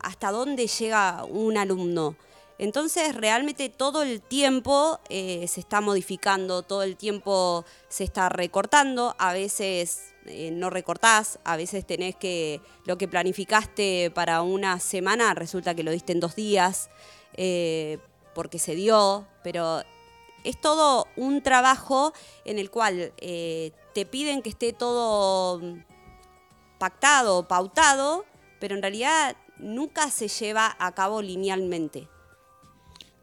hasta dónde llega un alumno. Entonces, realmente todo el tiempo eh, se está modificando, todo el tiempo se está recortando, a veces eh, no recortás, a veces tenés que, lo que planificaste para una semana resulta que lo diste en dos días, eh, porque se dio, pero es todo un trabajo en el cual te piden que esté todo mm, pactado, pautado, pero en realidad nunca se lleva a cabo linealmente.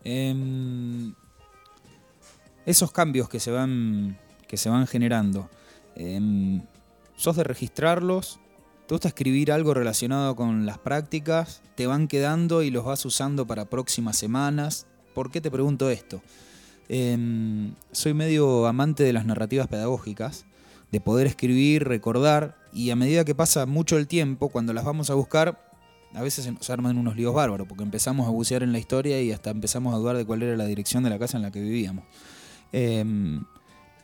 Em, esos cambios que se van, que se van generando, em, ¿sos de registrarlos? ¿Te gusta escribir algo relacionado con las prácticas? ¿Te van quedando y los vas usando para próximas semanas? ¿Por qué te pregunto esto? Em, soy medio amante de las narrativas pedagógicas, de poder escribir, recordar, y a medida que pasa mucho el tiempo, cuando las vamos a buscar, a veces se nos arman unos líos bárbaros, porque empezamos a bucear en la historia y hasta empezamos a dudar de cuál era la dirección de la casa en la que vivíamos. Em,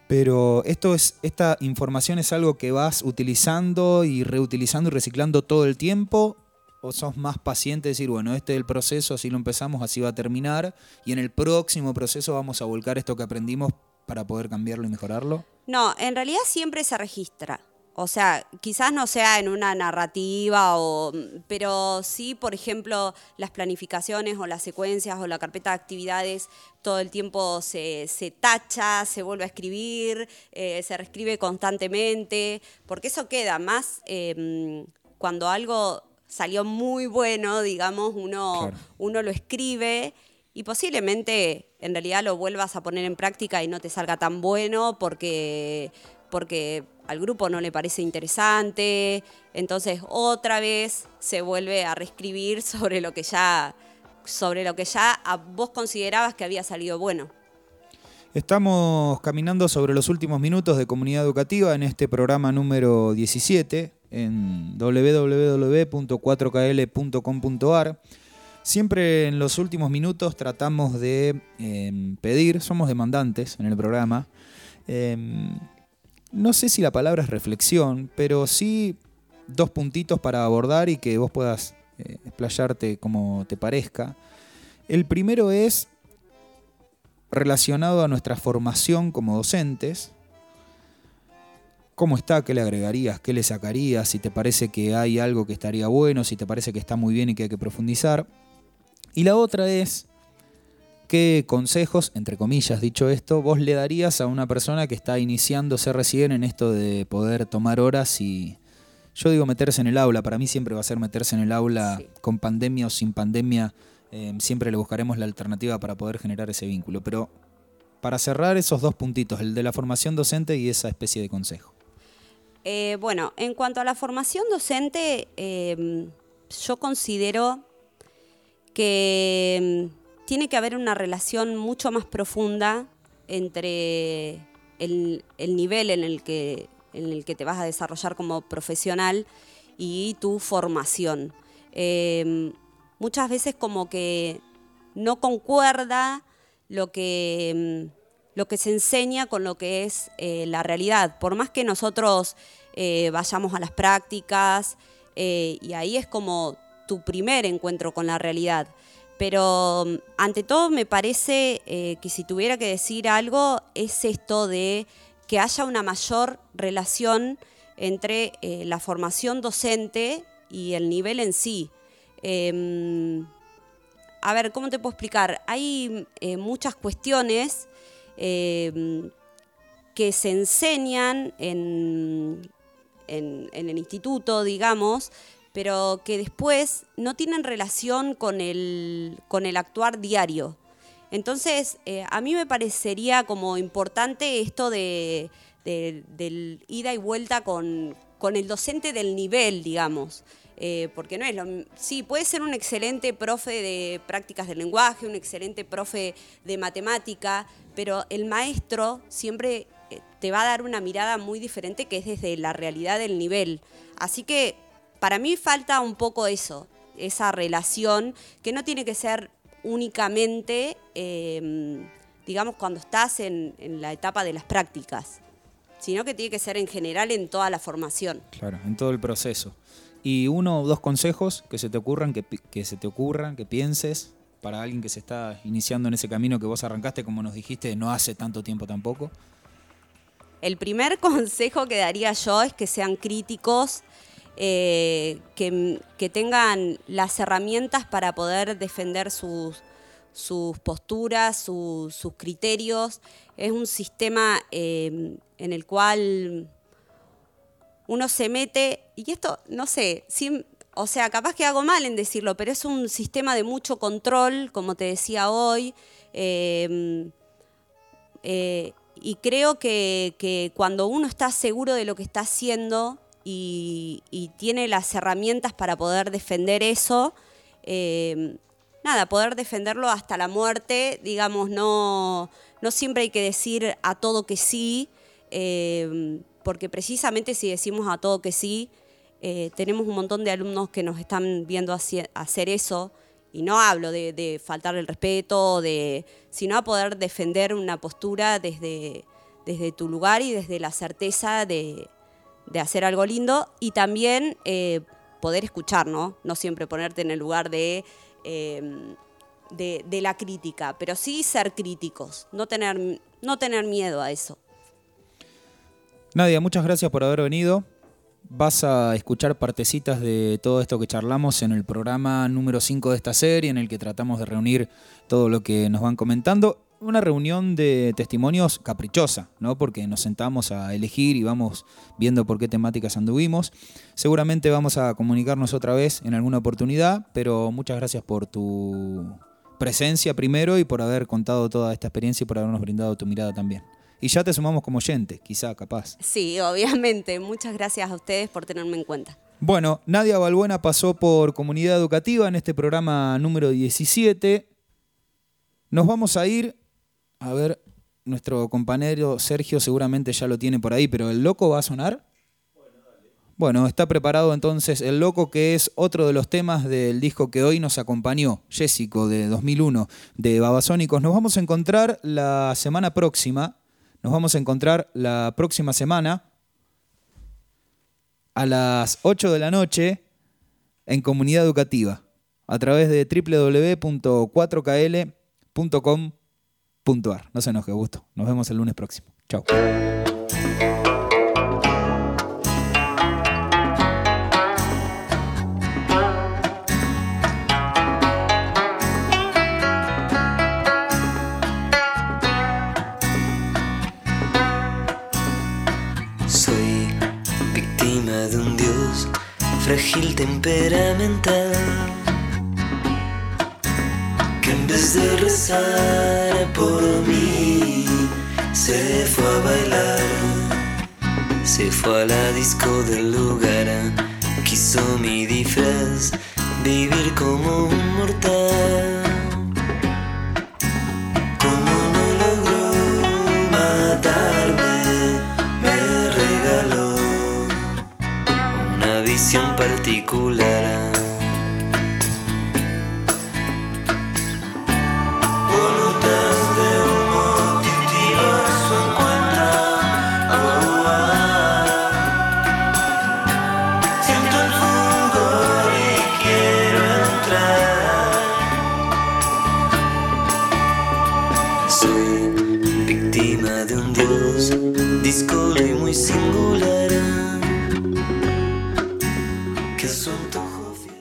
pero esto es, esta información es algo que vas utilizando y reutilizando y reciclando todo el tiempo. ¿O sos más paciente de decir, bueno, este es el proceso, así lo empezamos, así va a terminar, y en el próximo proceso vamos a volcar esto que aprendimos para poder cambiarlo y mejorarlo? No, en realidad siempre se registra. O sea, quizás no sea en una narrativa, o, pero sí, por ejemplo, las planificaciones o las secuencias o la carpeta de actividades, todo el tiempo se, se tacha, se vuelve a escribir, eh, se reescribe constantemente, porque eso queda más eh, cuando algo salió muy bueno, digamos, uno, Claro. uno lo escribe y posiblemente en realidad lo vuelvas a poner en práctica y no te salga tan bueno porque, porque al grupo no le parece interesante. Entonces otra vez se vuelve a reescribir sobre lo que ya, sobre lo que ya vos considerabas que había salido bueno. Estamos caminando sobre los últimos minutos de comunidad educativa en este programa número 17 en www.4kl.com.ar. Siempre en los últimos minutos tratamos de eh, pedir, somos demandantes en el programa. eh, no sé si la palabra es reflexión, pero sí dos puntitos para abordar y que vos puedas eh, explayarte como te parezca. El primero es relacionado a nuestra formación como docentes. ¿Cómo está? ¿Qué le agregarías? ¿Qué le sacarías? Si te parece que hay algo que estaría bueno, si te parece que está muy bien y que hay que profundizar. Y la otra es, ¿qué consejos, entre comillas dicho esto, vos le darías a una persona que está iniciándose recién en esto de poder tomar horas y, yo digo meterse en el aula, para mí siempre va a ser meterse en el aula Sí. con pandemia o sin pandemia, eh, siempre le buscaremos la alternativa para poder generar ese vínculo. Pero para cerrar esos dos puntitos, el de la formación docente y esa especie de consejo. Eh, bueno, en cuanto a la formación docente, eh, yo considero que mm, tiene que haber una relación mucho más profunda entre el, el nivel en el, que, en el que te vas a desarrollar como profesional y tu formación. Eh, muchas veces como que no concuerda lo que, mm, lo que se enseña con lo que es eh, la realidad. Por más que nosotros eh, vayamos a las prácticas, eh, y ahí es como tu primer encuentro con la realidad. Pero mm, ante todo me parece eh, que si tuviera que decir algo es esto de que haya una mayor relación entre eh, la formación docente y el nivel en sí. Em, a ver, ¿cómo te puedo explicar? Hay eh, muchas cuestiones eh, que se enseñan en, en- en el instituto, digamos, pero que después no tienen relación con el, con el actuar diario. Entonces, eh, a mí me parecería como importante esto de, de- del ida y vuelta con, con el docente del nivel, digamos. Eh, porque no es lo Sí, puede ser un excelente profe de prácticas del lenguaje, un excelente profe de matemática, pero el maestro siempre eh, te va a dar una mirada muy diferente que es desde la realidad del nivel. Así que para mí falta un poco eso, esa relación que no tiene que ser únicamente, eh, digamos, cuando estás en, en la etapa de las prácticas, sino que tiene que ser en general en toda la formación. Claro, en todo el proceso. Y uno o dos consejos que se te ocurran, que, que se te ocurran, que pienses para alguien que se está iniciando en ese camino que vos arrancaste, como nos dijiste, no hace tanto tiempo tampoco. El primer consejo que daría yo es que sean críticos, eh, que, que tengan las herramientas para poder defender sus, sus posturas, sus- sus criterios. Es un sistema eh, en el cual uno se mete, y esto, no sé, o sea, capaz que hago mal en decirlo, pero es un sistema de mucho control, como te decía hoy. eh, eh, y creo que, que cuando uno está seguro de lo que está haciendo y, tiene las herramientas para poder defender eso, eh, nada, poder defenderlo hasta la muerte, digamos, no, no siempre hay que decir a todo que sí, eh, porque precisamente si decimos a todo que sí, eh, tenemos un montón de alumnos que nos están viendo hacer eso, y no hablo de, de faltar el respeto, de, sino a poder defender una postura desde, desde tu lugar y desde la certeza de, de hacer algo lindo y también eh, poder escuchar, ¿no? No siempre ponerte en el lugar de, eh, de, de la crítica, pero sí ser críticos, no tener, no tener miedo a eso. Nadia, muchas gracias por haber venido. Vas a escuchar partecitas de todo esto que charlamos en el programa número 5 de esta serie, en el que tratamos de reunir todo lo que nos van comentando. Una reunión de testimonios caprichosa, ¿no? Porque nos sentamos a elegir y vamos viendo por qué temáticas anduvimos. Seguramente vamos a comunicarnos otra vez en alguna oportunidad, pero muchas gracias por tu presencia primero y por haber contado toda esta experiencia y por habernos brindado tu mirada también. Y ya te sumamos como oyente, quizá, capaz. Sí, obviamente. Muchas gracias a ustedes por tenerme en cuenta. Bueno, Nadia Balbuena pasó por Comunidad Educativa en este programa número 17. Nos vamos a ir, a ver, nuestro compañero Sergio seguramente ya lo tiene por ahí, pero ¿el loco va a sonar? Bueno, está preparado entonces El Loco, que es otro de los temas del disco que hoy nos acompañó, Jessico, de 2001, de Babasónicos. Nos vamos a encontrar la semana próxima, nos vamos a encontrar la próxima semana a las 8 de la noche en Comunidad Educativa, a través de www.4kl.com.ar. No se enoje, gusto. Nos vemos el lunes próximo. Chao. Soy víctima de un dios frágil temperamental en vez de rezar por mí se fue a bailar, se fue a la disco del lugar, quiso mi disfraz vivir como un mortal. Como